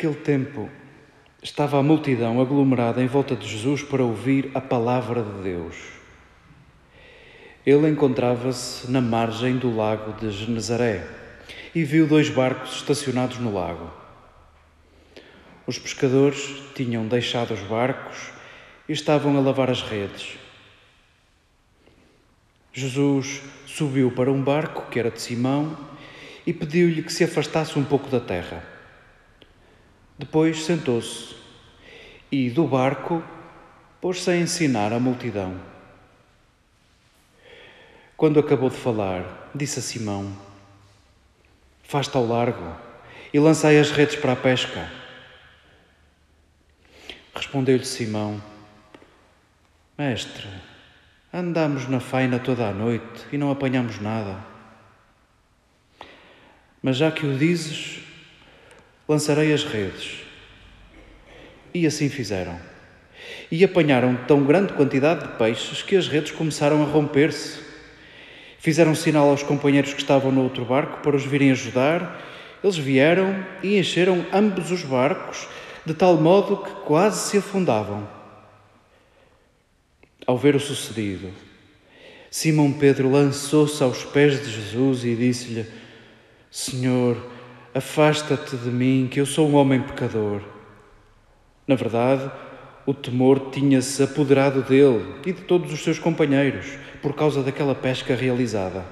Naquele tempo, estava a multidão aglomerada em volta de Jesus para ouvir a palavra de Deus. Ele encontrava-se na margem do lago de Genezaré e viu dois barcos estacionados no lago. Os pescadores tinham deixado os barcos e estavam a lavar as redes. Jesus subiu para um barco que era de Simão e pediu-lhe que se afastasse um pouco da terra. Depois sentou-se e, do barco, pôs-se a ensinar a multidão. Quando acabou de falar, disse a Simão: Faz-te ao largo e lançai as redes para a pesca. Respondeu-lhe Simão: Mestre, andamos na faina toda a noite e não apanhamos nada. Mas já que o dizes, lançarei as redes. E assim fizeram. E apanharam tão grande quantidade de peixes que as redes começaram a romper-se. Fizeram sinal aos companheiros que estavam no outro barco para os virem ajudar. Eles vieram e encheram ambos os barcos, de tal modo que quase se afundavam. Ao ver o sucedido, Simão Pedro lançou-se aos pés de Jesus e disse-lhe: Senhor, Afasta-te de mim, que eu sou um homem pecador. Na verdade, o temor tinha-se apoderado dele e de todos os seus companheiros por causa daquela pesca realizada.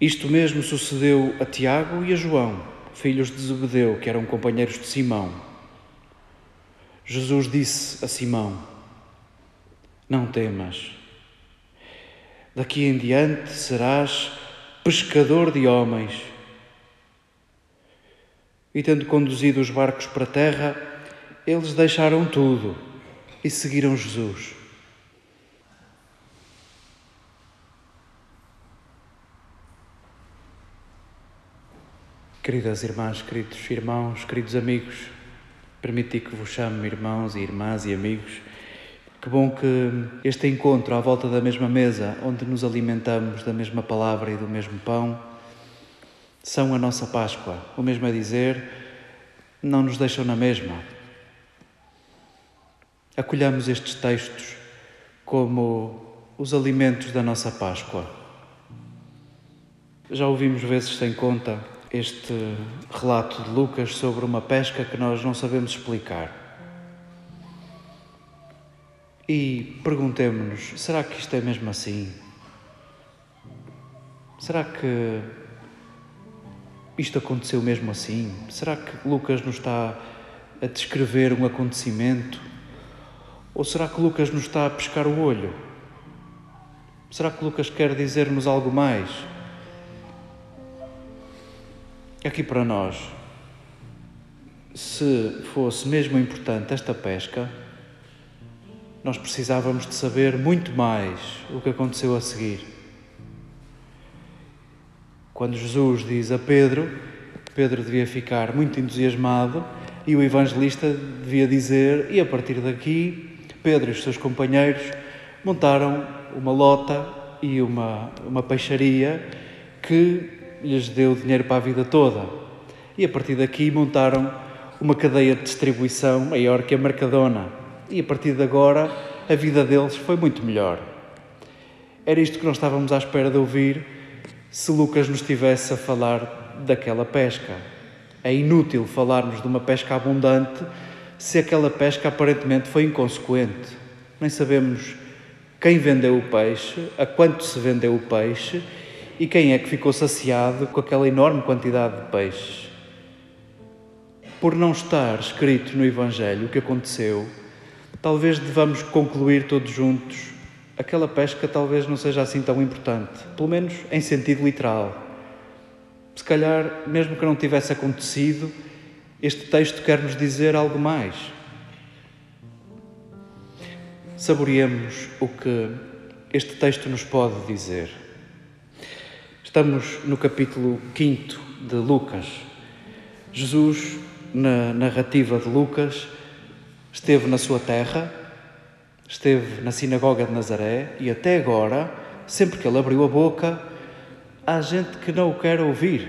Isto mesmo sucedeu a Tiago e a João, filhos de Zebedeu, que eram companheiros de Simão. Jesus disse a Simão: Não temas. Daqui em diante serás pescador de homens. E tendo conduzido os barcos para a terra, eles deixaram tudo e seguiram Jesus. Queridas irmãs, queridos irmãos, queridos amigos, permiti que vos chame irmãos e irmãs e amigos que bom que este encontro à volta da mesma mesa, onde nos alimentamos da mesma palavra e do mesmo pão, são a nossa Páscoa. O mesmo a dizer, não nos deixam na mesma. Acolhamos estes textos como os alimentos da nossa Páscoa. Já ouvimos vezes sem conta este relato de Lucas sobre uma pesca que nós não sabemos explicar. E perguntemos-nos: será que isto é mesmo assim? Será que isto aconteceu mesmo assim? Será que Lucas nos está a descrever um acontecimento? Ou será que Lucas nos está a pescar o olho? Será que Lucas quer dizer-nos algo mais? Aqui para nós, se fosse mesmo importante esta pesca, nós precisávamos de saber muito mais o que aconteceu a seguir. Quando Jesus diz a Pedro, Pedro devia ficar muito entusiasmado e o evangelista devia dizer: e a partir daqui, Pedro e os seus companheiros montaram uma lota e uma, uma peixaria que lhes deu dinheiro para a vida toda. E a partir daqui montaram uma cadeia de distribuição maior que a Mercadona e a partir de agora a vida deles foi muito melhor. Era isto que nós estávamos à espera de ouvir se Lucas nos estivesse a falar daquela pesca. É inútil falarmos de uma pesca abundante se aquela pesca aparentemente foi inconsequente. Nem sabemos quem vendeu o peixe, a quanto se vendeu o peixe e quem é que ficou saciado com aquela enorme quantidade de peixes. Por não estar escrito no Evangelho o que aconteceu, talvez devamos concluir todos juntos aquela pesca talvez não seja assim tão importante, pelo menos em sentido literal. Se calhar, mesmo que não tivesse acontecido, este texto quer nos dizer algo mais. Saboreemos o que este texto nos pode dizer. Estamos no capítulo 5 de Lucas. Jesus, na narrativa de Lucas, Esteve na sua terra, esteve na sinagoga de Nazaré e até agora, sempre que ele abriu a boca, há gente que não o quer ouvir.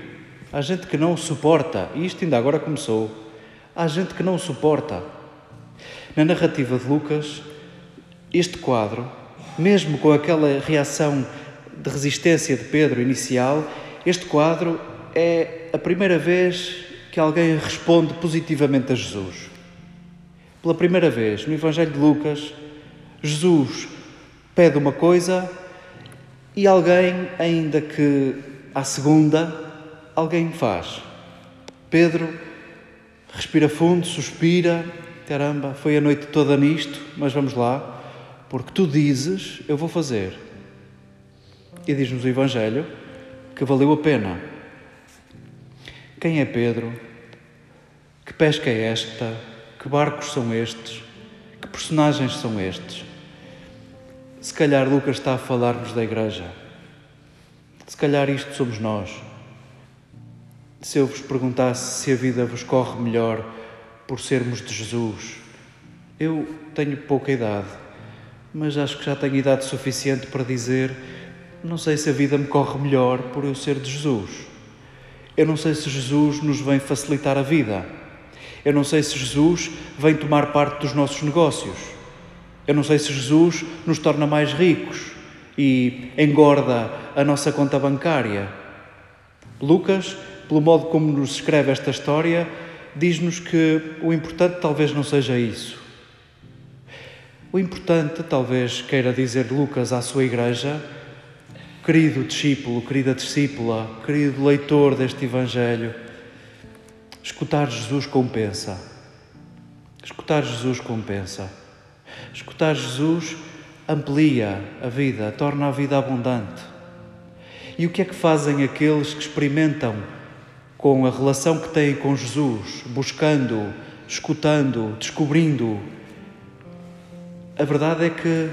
Há gente que não suporta, e isto ainda agora começou. Há gente que não suporta. Na narrativa de Lucas, este quadro, mesmo com aquela reação de resistência de Pedro inicial, este quadro é a primeira vez que alguém responde positivamente a Jesus. Pela primeira vez no Evangelho de Lucas, Jesus pede uma coisa e alguém, ainda que à segunda, alguém faz. Pedro respira fundo, suspira, caramba, foi a noite toda nisto, mas vamos lá, porque tu dizes, eu vou fazer. E diz-nos o Evangelho que valeu a pena. Quem é Pedro? Que pesca é esta? Que barcos são estes? Que personagens são estes? Se calhar Lucas está a falar-nos da igreja. Se calhar isto somos nós. Se eu vos perguntasse se a vida vos corre melhor por sermos de Jesus, eu tenho pouca idade, mas acho que já tenho idade suficiente para dizer: não sei se a vida me corre melhor por eu ser de Jesus. Eu não sei se Jesus nos vem facilitar a vida. Eu não sei se Jesus vem tomar parte dos nossos negócios. Eu não sei se Jesus nos torna mais ricos e engorda a nossa conta bancária. Lucas, pelo modo como nos escreve esta história, diz-nos que o importante talvez não seja isso. O importante, talvez queira dizer Lucas à sua igreja, querido discípulo, querida discípula, querido leitor deste Evangelho, escutar Jesus compensa. Escutar Jesus compensa. Escutar Jesus amplia a vida, torna a vida abundante. E o que é que fazem aqueles que experimentam com a relação que têm com Jesus, buscando, escutando, descobrindo? A verdade é que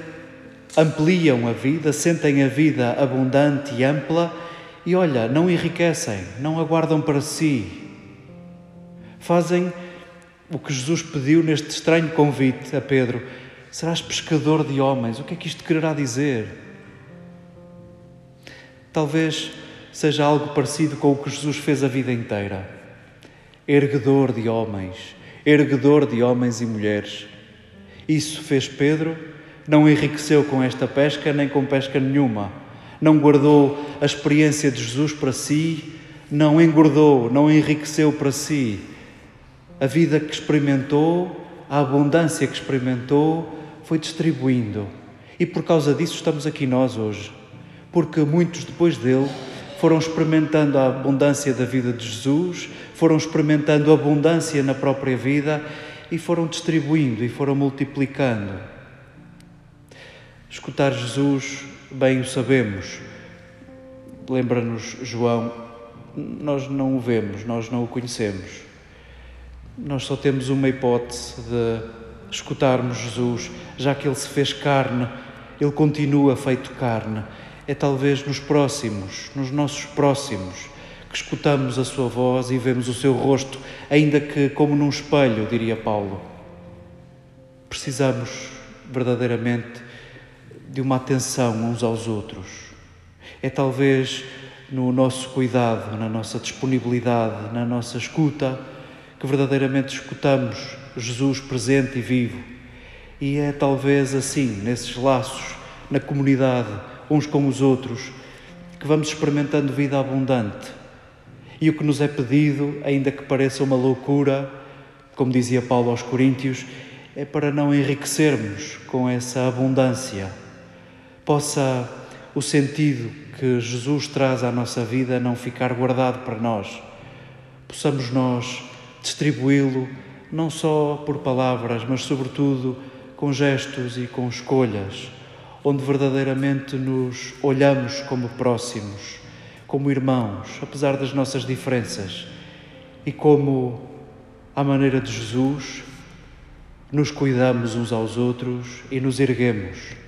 ampliam a vida, sentem a vida abundante e ampla e, olha, não enriquecem, não aguardam para si. Fazem o que Jesus pediu neste estranho convite a Pedro Serás pescador de homens. O que é que isto quererá dizer? Talvez seja algo parecido com o que Jesus fez a vida inteira. Erguedor de homens, erguedor de homens e mulheres. Isso fez Pedro, não enriqueceu com esta pesca nem com pesca nenhuma. Não guardou a experiência de Jesus para si, não engordou, não enriqueceu para si. A vida que experimentou, a abundância que experimentou, foi distribuindo. E por causa disso estamos aqui nós hoje. Porque muitos depois dele foram experimentando a abundância da vida de Jesus, foram experimentando a abundância na própria vida e foram distribuindo e foram multiplicando. Escutar Jesus, bem o sabemos. Lembra-nos João, nós não o vemos, nós não o conhecemos. Nós só temos uma hipótese de escutarmos Jesus, já que Ele se fez carne, Ele continua feito carne. É talvez nos próximos, nos nossos próximos, que escutamos a Sua voz e vemos o Seu rosto, ainda que como num espelho, diria Paulo. Precisamos verdadeiramente de uma atenção uns aos outros. É talvez no nosso cuidado, na nossa disponibilidade, na nossa escuta, que verdadeiramente escutamos Jesus presente e vivo. E é talvez assim, nesses laços, na comunidade, uns com os outros, que vamos experimentando vida abundante. E o que nos é pedido, ainda que pareça uma loucura, como dizia Paulo aos Coríntios, é para não enriquecermos com essa abundância. Possa o sentido que Jesus traz à nossa vida não ficar guardado para nós. Possamos nós distribuí-lo não só por palavras, mas sobretudo com gestos e com escolhas, onde verdadeiramente nos olhamos como próximos, como irmãos, apesar das nossas diferenças, e como, à maneira de Jesus, nos cuidamos uns aos outros e nos erguemos